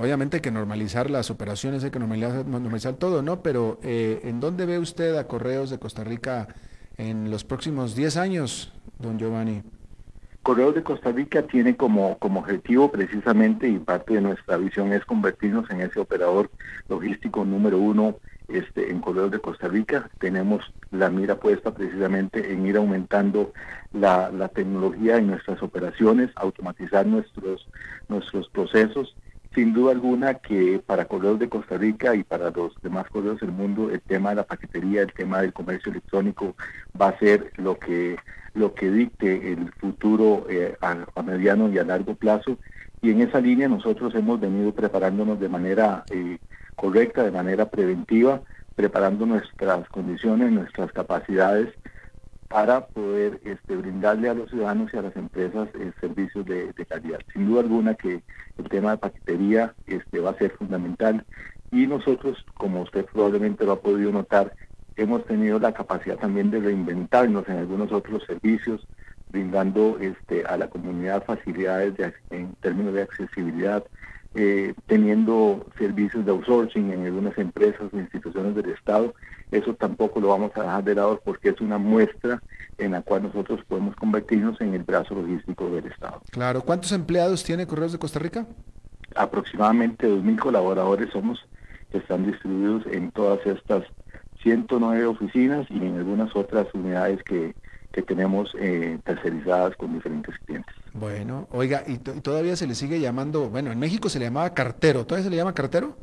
obviamente hay que normalizar las operaciones, hay que normalizar, normalizar todo, ¿no? Pero ¿en dónde ve usted a Correos de Costa Rica en los próximos 10 años, don Giovanni? Correos de Costa Rica tiene como, como objetivo precisamente y parte de nuestra visión es convertirnos en ese operador logístico número uno este, en Correos de Costa Rica. Tenemos la mira puesta precisamente en ir aumentando la, la tecnología en nuestras operaciones, automatizar nuestros, nuestros procesos sin duda alguna que para Correos de Costa Rica y para los demás correos del mundo el tema de la paquetería, el tema del comercio electrónico va a ser lo que lo que dicte el futuro eh, a, mediano y a largo plazo. Y en esa línea nosotros hemos venido preparándonos de manera eh, correcta, de manera preventiva, preparando nuestras condiciones, nuestras capacidades para poder este, brindarle a los ciudadanos y a las empresas eh, servicios de, calidad. Sin duda alguna que el tema de paquetería este, va a ser fundamental y nosotros, como usted probablemente lo ha podido notar, hemos tenido la capacidad también de reinventarnos en algunos otros servicios, brindando este, a la comunidad facilidades en términos de accesibilidad, eh, teniendo servicios de outsourcing en algunas empresas o instituciones del Estado. Eso tampoco lo vamos a dejar de lado porque es una muestra en la cual nosotros podemos convertirnos en el brazo logístico del Estado. Claro. ¿Cuántos empleados tiene Correos de Costa Rica? Aproximadamente 2.000 colaboradores somos que están distribuidos en todas estas 109 oficinas y en algunas otras unidades que, que tenemos eh, tercerizadas con diferentes clientes. Bueno, oiga, ¿y, todavía se le sigue llamando, bueno, en México se le llamaba cartero, ¿todavía se le llama cartero?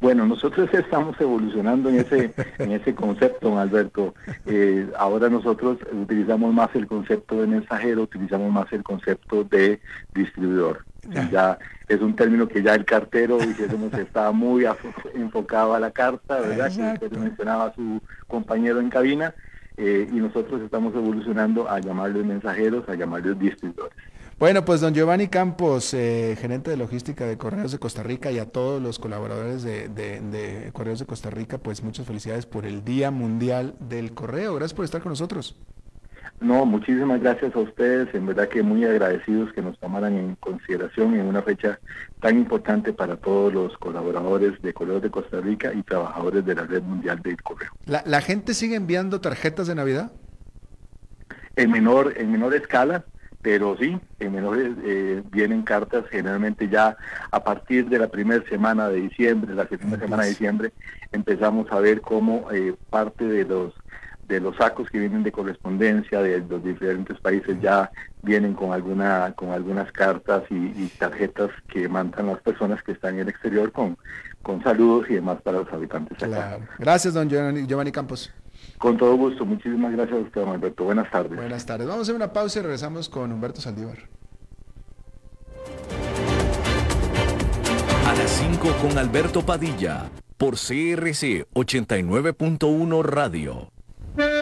Bueno, nosotros *laughs* estamos evolucionando en ese en ese concepto, Alberto. Eh, ahora nosotros utilizamos más el concepto de mensajero, utilizamos más el concepto de distribuidor. Ya es un término que ya el cartero, dijésemos, *laughs* estaba muy enfocado a la carta, ¿verdad? Que mencionaba su compañero en cabina eh, y nosotros estamos evolucionando a llamarles mensajeros, a llamarles distribuidores. Bueno, pues don Giovanni Campos, eh, gerente de logística de Correos de Costa Rica y a todos los colaboradores de, de, Correos de Costa Rica, pues muchas felicidades por el Día Mundial del Correo. Gracias por estar con nosotros. No, muchísimas gracias a ustedes, en verdad que muy agradecidos que nos tomaran en consideración en una fecha tan importante para todos los colaboradores de Correos de Costa Rica y trabajadores de la Red Mundial del Correo. ¿La, gente sigue enviando tarjetas de Navidad? En menor, en menor escala, pero sí, en menores eh, vienen cartas generalmente ya a partir de la primera semana de diciembre, la segunda semana de diciembre, empezamos a ver cómo eh, parte de los de los sacos que vienen de correspondencia de los diferentes países ya vienen con alguna con algunas cartas y, tarjetas que mandan las personas que están en el exterior con, con saludos y demás para los habitantes. Gracias, don Giovanni, Campos. Con todo gusto. Muchísimas gracias a usted, don Alberto. Buenas tardes. Buenas tardes. Vamos a hacer una pausa y regresamos con Humberto Saldívar. A las 5 con Alberto Padilla por CRC 89.1 Radio. Bye. *laughs*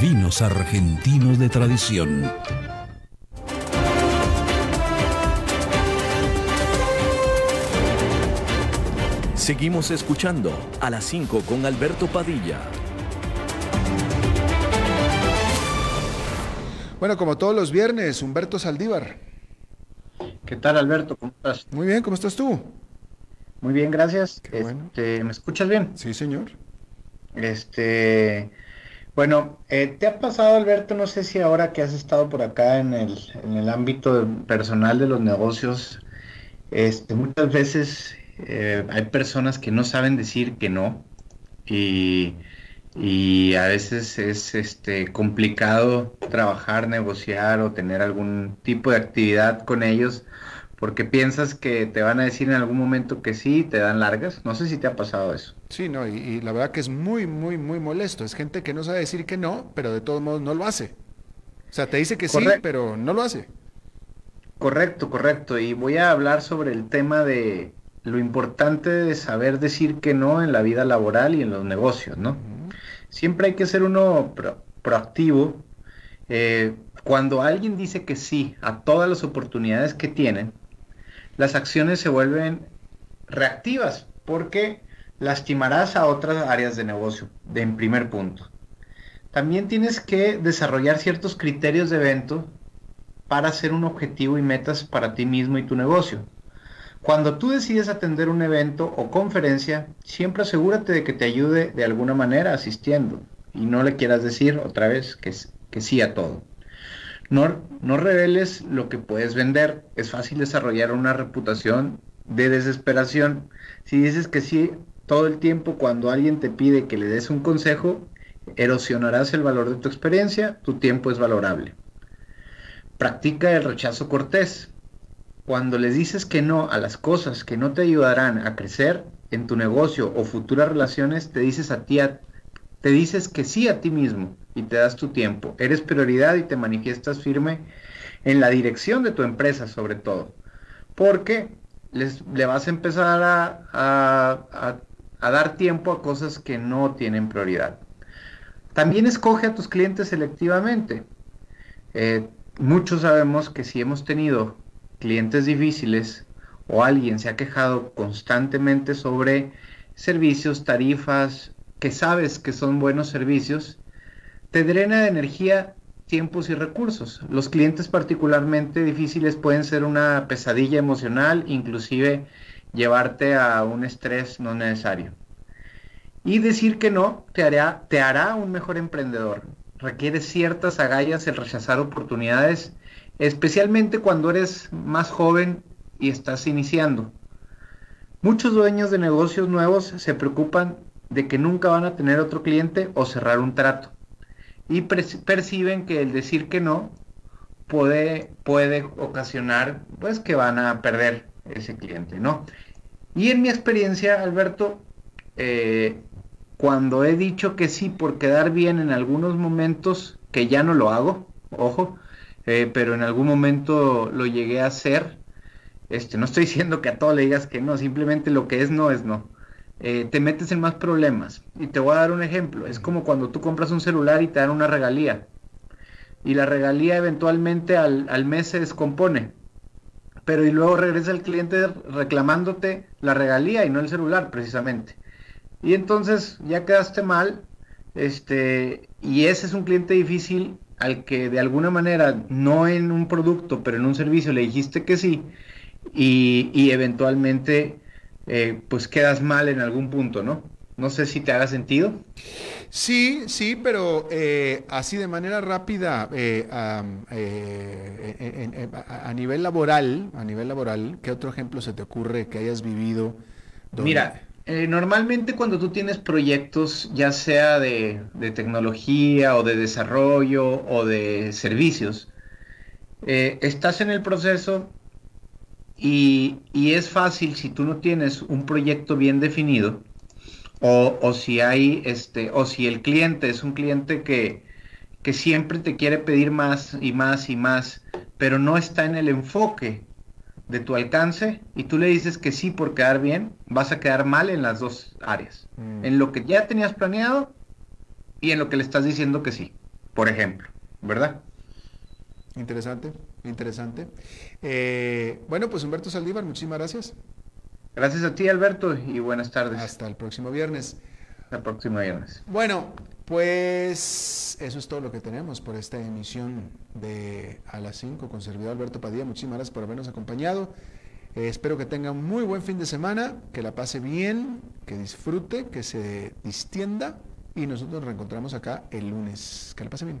vinos argentinos de tradición. Seguimos escuchando a las 5 con Alberto Padilla. Bueno, como todos los viernes, Humberto Saldívar. ¿Qué tal, Alberto? ¿Cómo estás? Muy bien, ¿cómo estás tú? Muy bien, gracias. Qué bueno. Este, ¿Me escuchas bien? Sí, señor. Este, bueno, eh, ¿te ha pasado, Alberto? No sé si ahora que has estado por acá en el, en el ámbito personal de los negocios, este, muchas veces eh, hay personas que no saben decir que no y, y a veces es este, complicado trabajar, negociar o tener algún tipo de actividad con ellos porque piensas que te van a decir en algún momento que sí, te dan largas. No sé si te ha pasado eso. Sí, no, y, y, la verdad que es muy, muy, muy molesto. Es gente que no sabe decir que no, pero de todos modos no lo hace. O sea, te dice que Correcto. sí, pero no lo hace. Correcto, correcto. Y voy a hablar sobre el tema de lo importante de saber decir que no en la vida laboral y en los negocios, ¿no? Siempre hay que ser uno pro- proactivo. Eh, cuando alguien dice que sí a todas las oportunidades que tienen, las acciones se vuelven reactivas porque lastimarás a otras áreas de negocio, de en primer punto. También tienes que desarrollar ciertos criterios de evento para hacer un objetivo y metas para ti mismo y tu negocio. Cuando tú decides atender un evento o conferencia, siempre asegúrate de que te ayude de alguna manera asistiendo y no le quieras decir otra vez que, que sí a todo. No, no reveles lo que puedes vender. Es fácil desarrollar una reputación de desesperación. Si dices que sí todo el tiempo cuando alguien te pide que le des un consejo, erosionarás el valor de tu experiencia, tu tiempo es valorable. Practica el rechazo cortés. Cuando les dices que no a las cosas que no te ayudarán a crecer en tu negocio o futuras relaciones, te dices a ti te dices que sí a ti mismo y te das tu tiempo. Eres prioridad y te manifiestas firme en la dirección de tu empresa sobre todo. Porque les, le vas a empezar a- a dar tiempo a cosas que no tienen prioridad. También escoge a tus clientes selectivamente. Eh, muchos sabemos que si hemos tenido clientes difíciles o alguien se ha quejado constantemente sobre servicios, tarifas, que sabes que son buenos servicios, te drena de energía, tiempos y recursos. Los clientes particularmente difíciles pueden ser una pesadilla emocional, inclusive llevarte a un estrés no necesario. Y decir que no te hará, te hará un mejor emprendedor. Requiere ciertas agallas el rechazar oportunidades, especialmente cuando eres más joven y estás iniciando. Muchos dueños de negocios nuevos se preocupan de que nunca van a tener otro cliente o cerrar un trato. Y perci- perciben que el decir que no puede, puede ocasionar pues que van a perder ese cliente, ¿no? Y en mi experiencia, Alberto, eh, cuando he dicho que sí por quedar bien en algunos momentos, que ya no lo hago, ojo, eh, pero en algún momento lo llegué a hacer, este, no estoy *laughs* diciendo que a todo le digas que no, simplemente lo que es no es no. Eh, te metes en más problemas. Y te voy a dar un ejemplo. Es como cuando tú compras un celular y te dan una regalía. Y la regalía eventualmente al, al mes se descompone. Pero y luego regresa el cliente reclamándote la regalía y no el celular precisamente. Y entonces ya quedaste mal. Este, y ese es un cliente difícil al que de alguna manera, no en un producto, pero en un servicio le dijiste que sí. Y, y eventualmente eh, pues quedas mal en algún punto, ¿no? No sé si te haga sentido. Sí, sí, pero eh, así de manera rápida, eh, eh, en- en- en- a a nivel laboral, a nivel laboral, ¿qué otro ejemplo se te ocurre que hayas vivido? donde- Mira, eh, normalmente cuando tú tienes proyectos, ya sea de, de tecnología o de desarrollo o de servicios, eh, estás en el proceso y, y es fácil si tú no tienes un proyecto bien definido o, o si hay este o si el cliente es un cliente que, que siempre te quiere pedir más y más y más, pero no está en el enfoque de tu alcance y tú le dices que sí por quedar bien, vas a quedar mal en las dos áreas. Mm. En lo que ya tenías planeado y en lo que le estás diciendo que sí, por ejemplo, ¿verdad? Interesante, interesante. Eh, bueno, pues Humberto Saldívar, muchísimas gracias. Gracias a ti, Alberto, y buenas tardes. Hasta el próximo viernes. Hasta el próximo viernes. Bueno, Pues eso es todo lo que tenemos por esta emisión de A las 5 con servidor Alberto Padilla. Muchísimas gracias por habernos acompañado. Eh, espero que tenga un muy buen fin de semana, que la pase bien, que disfrute, que se distienda y nosotros nos reencontramos acá el lunes. Que la pase bien.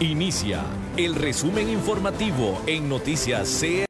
Inicia el resumen informativo en Noticias C